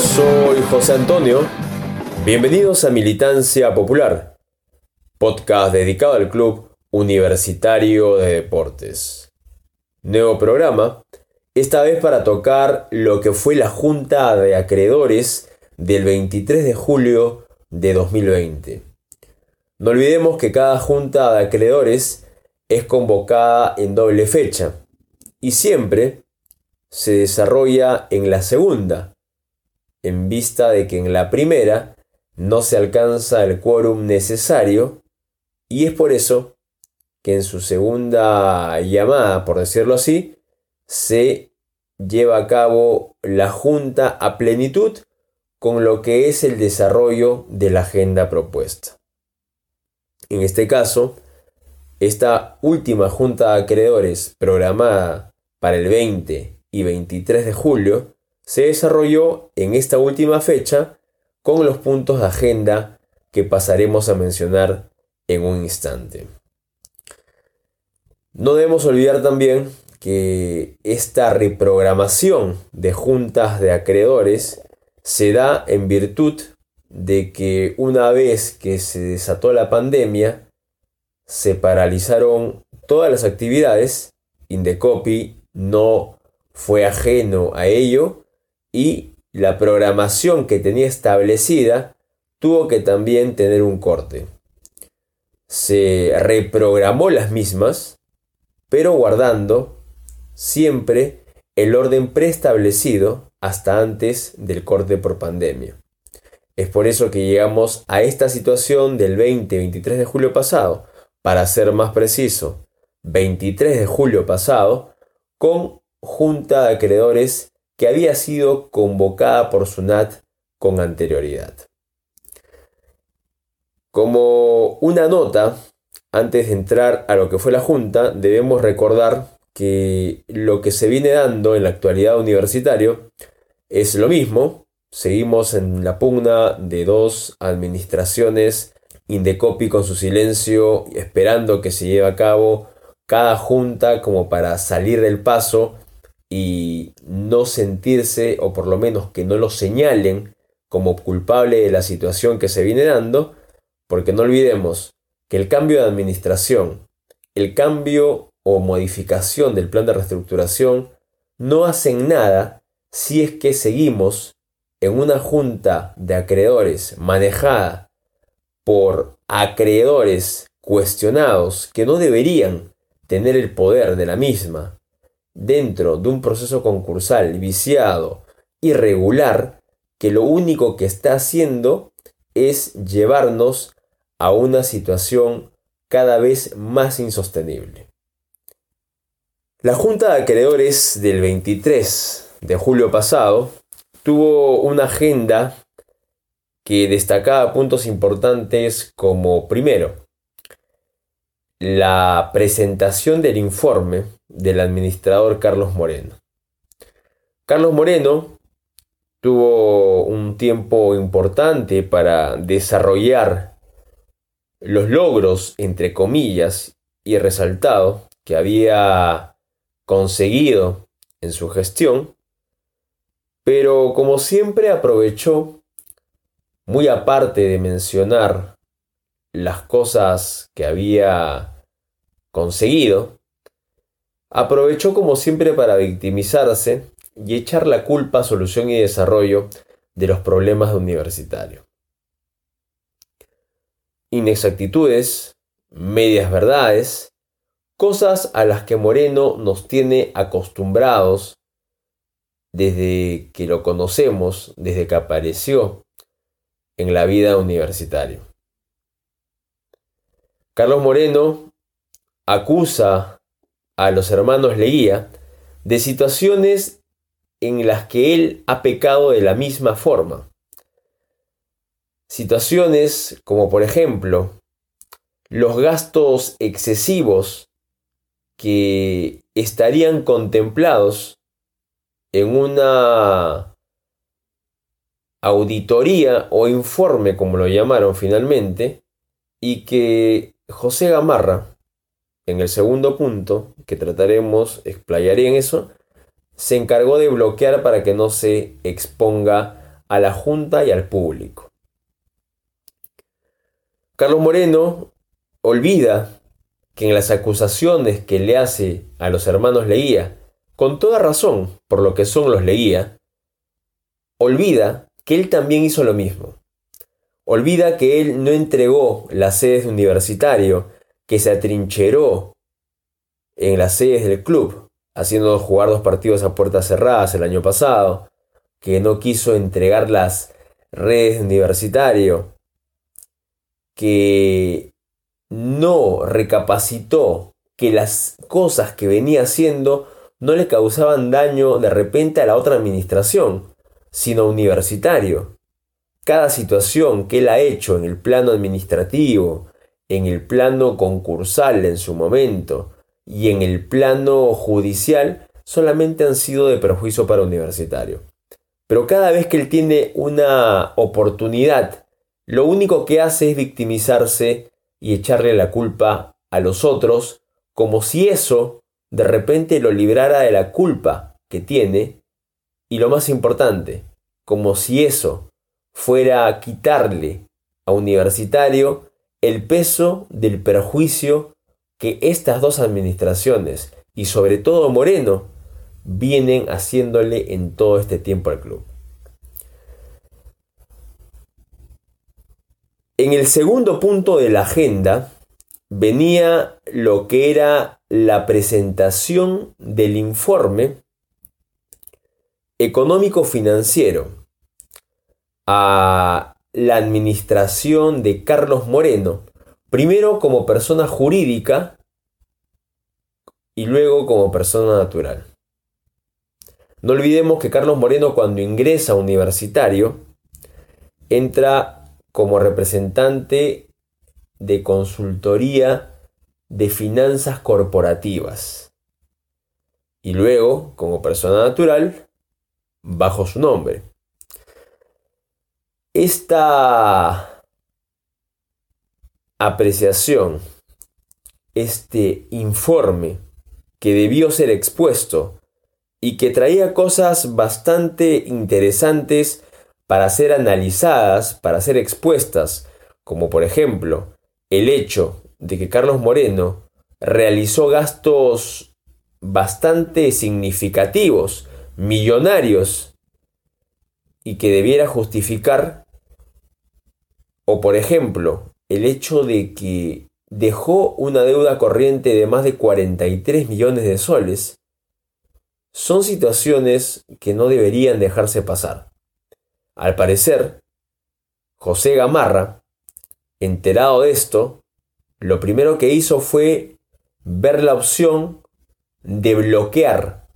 Soy José Antonio. Bienvenidos a Militancia Popular, podcast dedicado al Club Universitario de Deportes. Nuevo programa, esta vez para tocar lo que fue la Junta de Acreedores del 23 de julio de 2020. No olvidemos que cada Junta de Acreedores es convocada en doble fecha y siempre se desarrolla en la segunda, en vista de que en la primera no se alcanza el quórum necesario y es por eso que en su segunda llamada, por decirlo así, se lleva a cabo la junta a plenitud con lo que es el desarrollo de la agenda propuesta. En este caso, esta última junta de acreedores programada para el 20 y 23 de julio se desarrolló en esta última fecha con los puntos de agenda que pasaremos a mencionar en un instante. No debemos olvidar también que esta reprogramación de juntas de acreedores se da en virtud de que una vez que se desató la pandemia, se paralizaron todas las actividades, Indecopi no fue ajeno a ello y la programación que tenía establecida tuvo que también tener un corte. Se reprogramó las mismas, pero guardando siempre el orden preestablecido hasta antes del corte por pandemia. Es por eso que llegamos a esta situación del 20-23 de julio pasado, para ser más preciso, 23 de julio pasado, con junta de acreedores que había sido convocada por SUNAT con anterioridad. Como una nota, antes de entrar a lo que fue la Junta, debemos recordar que lo que se viene dando en la actualidad universitario es lo mismo. Seguimos en la pugna de dos administraciones, Indecopi con su silencio, esperando que se lleve a cabo cada junta como para salir del paso y no sentirse, o por lo menos que no lo señalen como culpable de la situación que se viene dando, porque no olvidemos que el cambio de administración, el cambio o modificación del plan de reestructuración no hacen nada si es que seguimos en una junta de acreedores manejada por acreedores cuestionados que no deberían tener el poder de la misma dentro de un proceso concursal viciado, irregular, que lo único que está haciendo es llevarnos a una situación cada vez más insostenible. La Junta de Acreedores del 23 de julio pasado tuvo una agenda que destacaba puntos importantes como primero, la presentación del informe del administrador Carlos Moreno. Carlos Moreno tuvo un tiempo importante para desarrollar los logros, entre comillas, y resaltado que había conseguido en su gestión, pero como siempre aprovechó, muy aparte de mencionar las cosas que había conseguido, aprovechó como siempre para victimizarse y echar la culpa, solución y desarrollo de los problemas de universitario. Inexactitudes, medias verdades, cosas a las que Moreno nos tiene acostumbrados desde que lo conocemos, desde que apareció en la vida universitaria. Carlos Moreno acusa a los hermanos Leguía de situaciones en las que él ha pecado de la misma forma. Situaciones como por ejemplo los gastos excesivos que estarían contemplados en una auditoría o informe, como lo llamaron finalmente, y que José Gamarra, en el segundo punto, que trataremos, explayaré en eso, se encargó de bloquear para que no se exponga a la Junta y al público. Carlos Moreno olvida que en las acusaciones que le hace a los hermanos Leguía, con toda razón por lo que son los Leguía, olvida que él también hizo lo mismo. Olvida que él no entregó las sedes de universitario, que se atrincheró en las sedes del club, haciendo jugar dos partidos a puertas cerradas el año pasado, que no quiso entregar las redes de universitario, que no recapacitó que las cosas que venía haciendo no le causaban daño de repente a la otra administración, sino universitario. Cada situación que él ha hecho en el plano administrativo, en el plano concursal en su momento y en el plano judicial solamente han sido de perjuicio para universitario. Pero cada vez que él tiene una oportunidad, lo único que hace es victimizarse y echarle la culpa a los otros, como si eso de repente lo librara de la culpa que tiene, y lo más importante, como si eso fuera a quitarle a universitario el peso del perjuicio que estas dos administraciones y sobre todo Moreno vienen haciéndole en todo este tiempo al club. En el segundo punto de la agenda venía lo que era la presentación del informe económico financiero a la administración de Carlos Moreno, primero como persona jurídica y luego como persona natural. No olvidemos que Carlos Moreno cuando ingresa a universitario entra como representante de consultoría de finanzas corporativas y luego como persona natural bajo su nombre. Esta apreciación, este informe que debió ser expuesto y que traía cosas bastante interesantes para ser analizadas, para ser expuestas, como por ejemplo el hecho de que Carlos Moreno realizó gastos bastante significativos, millonarios, y que debiera justificar, o por ejemplo, el hecho de que dejó una deuda corriente de más de 43 millones de soles, son situaciones que no deberían dejarse pasar. Al parecer, José Gamarra, enterado de esto, lo primero que hizo fue ver la opción de bloquear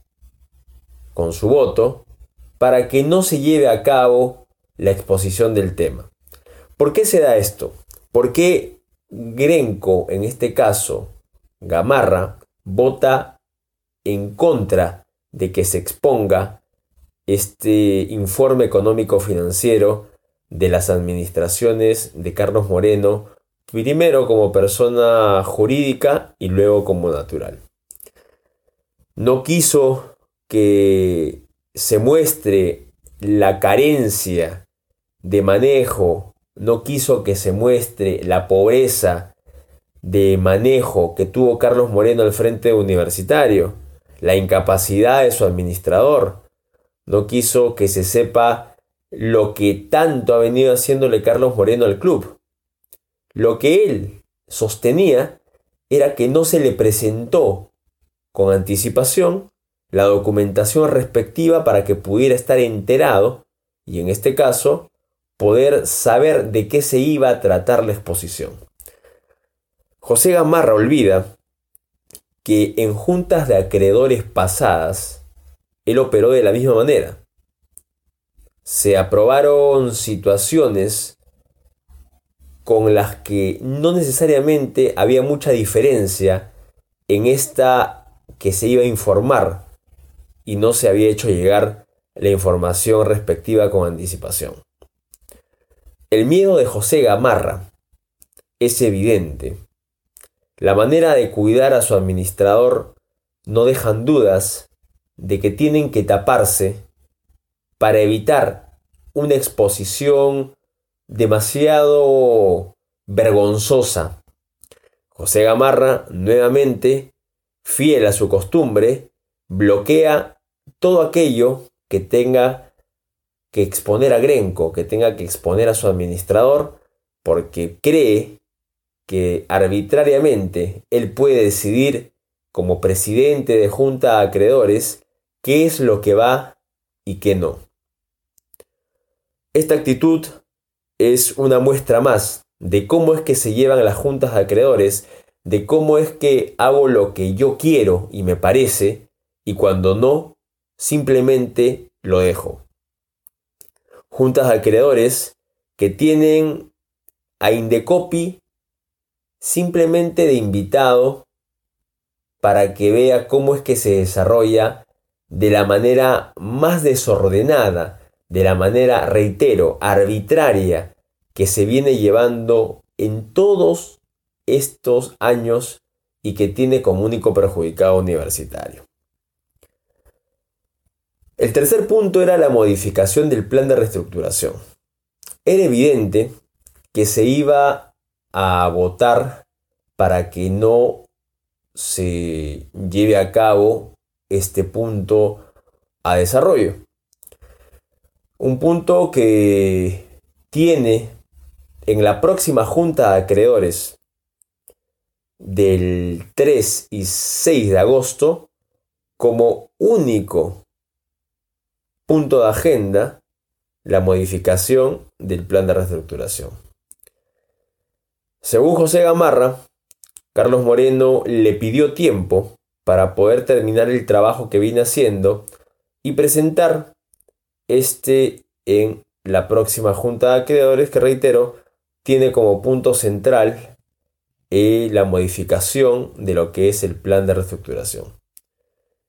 con su voto para que no se lleve a cabo la exposición del tema. ¿Por qué se da esto? ¿Por qué Grenco, en este caso Gamarra, vota en contra de que se exponga este informe económico financiero de las administraciones de Carlos Moreno, primero como persona jurídica y luego como natural. No quiso que se muestre la carencia de manejo, no quiso que se muestre la pobreza de manejo que tuvo Carlos Moreno al frente universitario, la incapacidad de su administrador, no quiso que se sepa lo que tanto ha venido haciéndole Carlos Moreno al club. Lo que él sostenía era que no se le presentó con anticipación la documentación respectiva para que pudiera estar enterado y en este caso poder saber de qué se iba a tratar la exposición. José Gamarra olvida que en juntas de acreedores pasadas él operó de la misma manera. Se aprobaron situaciones con las que no necesariamente había mucha diferencia en esta que se iba a informar y no se había hecho llegar la información respectiva con anticipación. El miedo de José Gamarra es evidente. La manera de cuidar a su administrador no dejan dudas de que tienen que taparse para evitar una exposición demasiado vergonzosa. José Gamarra, nuevamente, fiel a su costumbre, bloquea todo aquello que tenga que exponer a Grenco, que tenga que exponer a su administrador, porque cree que arbitrariamente él puede decidir como presidente de junta de acreedores qué es lo que va y qué no. Esta actitud es una muestra más de cómo es que se llevan las juntas de acreedores, de cómo es que hago lo que yo quiero y me parece, y cuando no, simplemente lo dejo. Juntas de acreedores que tienen a Indecopi simplemente de invitado para que vea cómo es que se desarrolla de la manera más desordenada, de la manera, reitero, arbitraria que se viene llevando en todos estos años y que tiene como único perjudicado universitario. El tercer punto era la modificación del plan de reestructuración. Era evidente que se iba a votar para que no se lleve a cabo este punto a desarrollo. Un punto que tiene en la próxima junta de acreedores del 3 y 6 de agosto como único punto de agenda la modificación del plan de reestructuración. Según José Gamarra, Carlos Moreno le pidió tiempo para poder terminar el trabajo que viene haciendo y presentar este en la próxima junta de acreedores que reitero tiene como punto central eh, la modificación de lo que es el plan de reestructuración.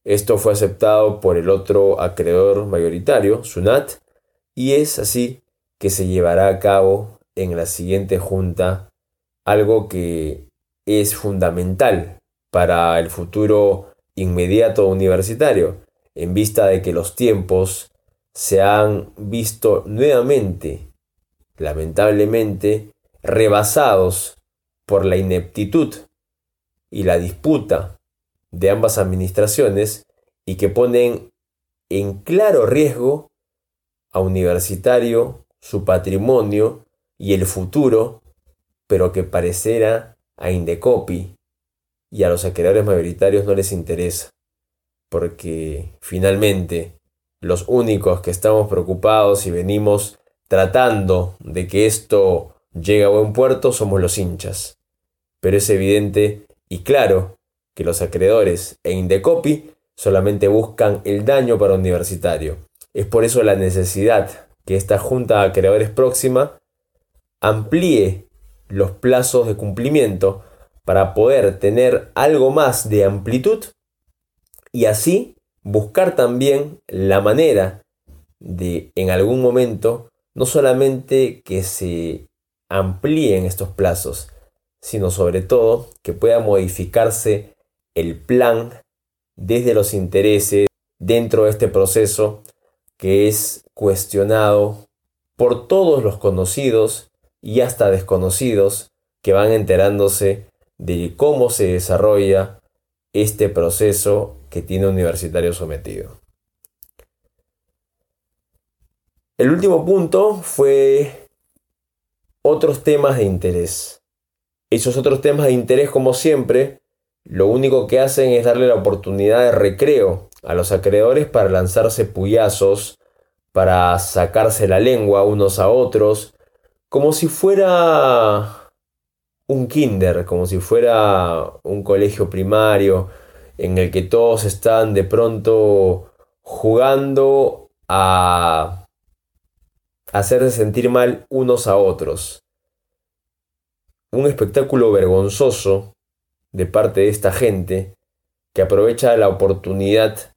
Esto fue aceptado por el otro acreedor mayoritario, SUNAT, y es así que se llevará a cabo en la siguiente junta algo que es fundamental para el futuro inmediato universitario, en vista de que los tiempos se han visto nuevamente, lamentablemente, rebasados por la ineptitud y la disputa de ambas administraciones y que ponen en claro riesgo a Universitario, su patrimonio y el futuro, pero que parecerá a Indecopi y a los acreedores mayoritarios no les interesa, porque finalmente los únicos que estamos preocupados y venimos tratando de que esto llegue a buen puerto somos los hinchas. Pero es evidente y claro que los acreedores e Indecopi solamente buscan el daño para universitario. Es por eso la necesidad que esta junta de acreedores próxima amplíe los plazos de cumplimiento para poder tener algo más de amplitud y así buscar también la manera de en algún momento no solamente que se amplíen estos plazos, sino sobre todo que pueda modificarse el plan desde los intereses dentro de este proceso que es cuestionado por todos los conocidos y hasta desconocidos que van enterándose de cómo se desarrolla este proceso que tiene universitario sometido. El último punto fue otros temas de interés. Esos otros temas de interés, como siempre, lo único que hacen es darle la oportunidad de recreo a los acreedores para lanzarse puyazos, para sacarse la lengua unos a otros, como si fuera un kinder, como si fuera un colegio primario en el que todos están de pronto jugando a hacerse sentir mal unos a otros. Un espectáculo vergonzoso de parte de esta gente que aprovecha la oportunidad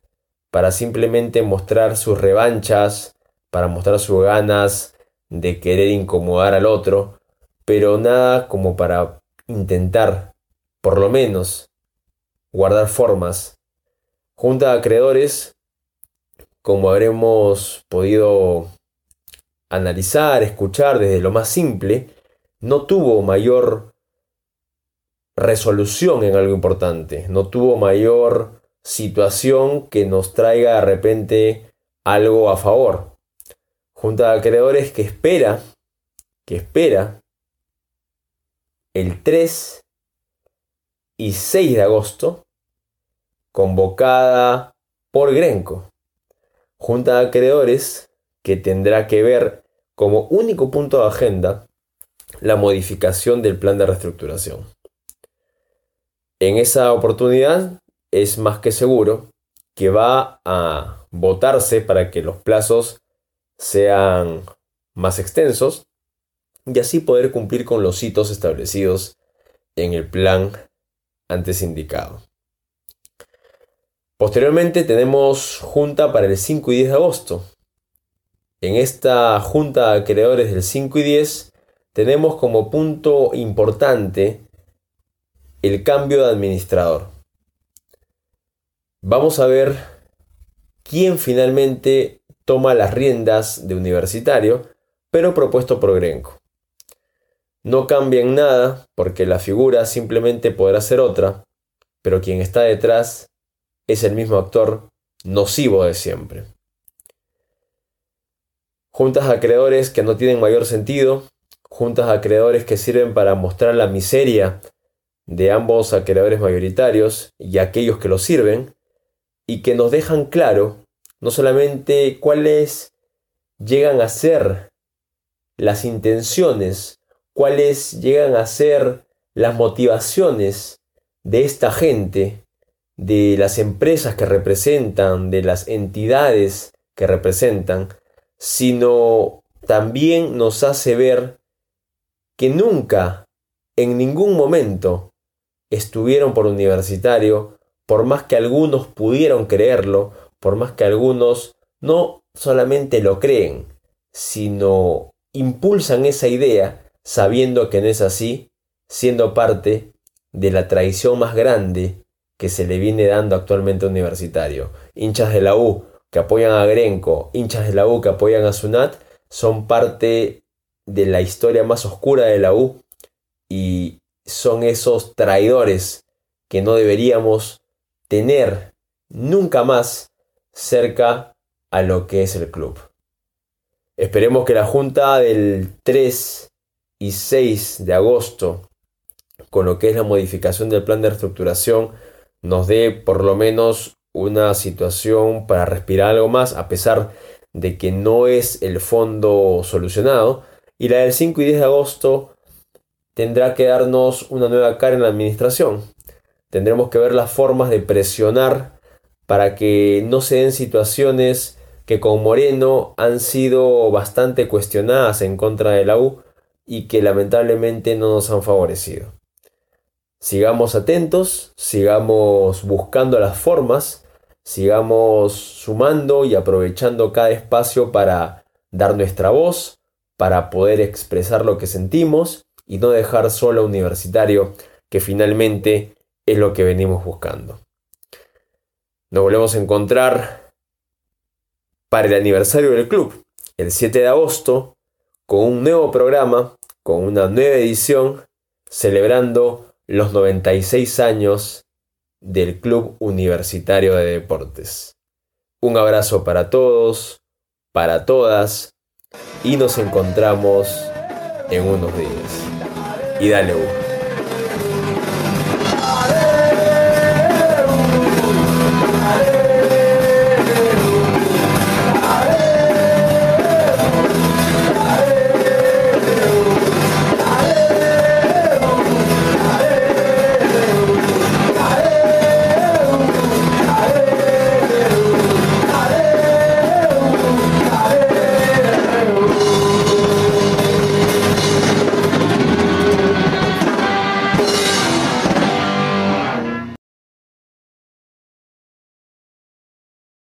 para simplemente mostrar sus revanchas, para mostrar sus ganas de querer incomodar al otro, pero nada como para intentar, por lo menos, guardar formas. Junta de acreedores como habremos podido analizar, escuchar desde lo más simple, no tuvo mayor resolución en algo importante, no tuvo mayor situación que nos traiga de repente algo a favor. Junta de acreedores que espera, que espera el 3 y 6 de agosto, convocada por Grenco. Junta de acreedores que tendrá que ver como único punto de agenda la modificación del plan de reestructuración. En esa oportunidad es más que seguro que va a votarse para que los plazos sean más extensos y así poder cumplir con los hitos establecidos en el plan antes indicado. Posteriormente tenemos junta para el 5 y 10 de agosto. En esta junta de acreedores del 5 y 10 tenemos como punto importante el cambio de administrador. Vamos a ver quién finalmente toma las riendas de universitario, pero propuesto por Grenco. No cambia en nada porque la figura simplemente podrá ser otra, pero quien está detrás es el mismo actor nocivo de siempre. Juntas de acreedores que no tienen mayor sentido, juntas de acreedores que sirven para mostrar la miseria de ambos acreedores mayoritarios y aquellos que los sirven, y que nos dejan claro no solamente cuáles llegan a ser las intenciones, cuáles llegan a ser las motivaciones de esta gente, de las empresas que representan, de las entidades que representan, sino también nos hace ver que nunca, en ningún momento, estuvieron por universitario, por más que algunos pudieron creerlo, por más que algunos no solamente lo creen, sino impulsan esa idea sabiendo que no es así, siendo parte de la traición más grande que se le viene dando actualmente a universitario. Hinchas de la U que apoyan a Grenco, hinchas de la U que apoyan a Sunat, son parte de la historia más oscura de la U y son esos traidores que no deberíamos tener nunca más cerca a lo que es el club. Esperemos que la junta del 3 y 6 de agosto, con lo que es la modificación del plan de reestructuración, nos dé por lo menos una situación para respirar algo más, a pesar de que no es el fondo solucionado. Y la del 5 y 10 de agosto tendrá que darnos una nueva cara en la administración. Tendremos que ver las formas de presionar para que no se den situaciones que con Moreno han sido bastante cuestionadas en contra de la U y que lamentablemente no nos han favorecido. Sigamos atentos, sigamos buscando las formas, sigamos sumando y aprovechando cada espacio para dar nuestra voz, para poder expresar lo que sentimos y no dejar solo a universitario, que finalmente es lo que venimos buscando. Nos volvemos a encontrar para el aniversario del club, el 7 de agosto, con un nuevo programa, con una nueva edición, celebrando los 96 años del Club Universitario de Deportes. Un abrazo para todos, para todas, y nos encontramos en unos días y dale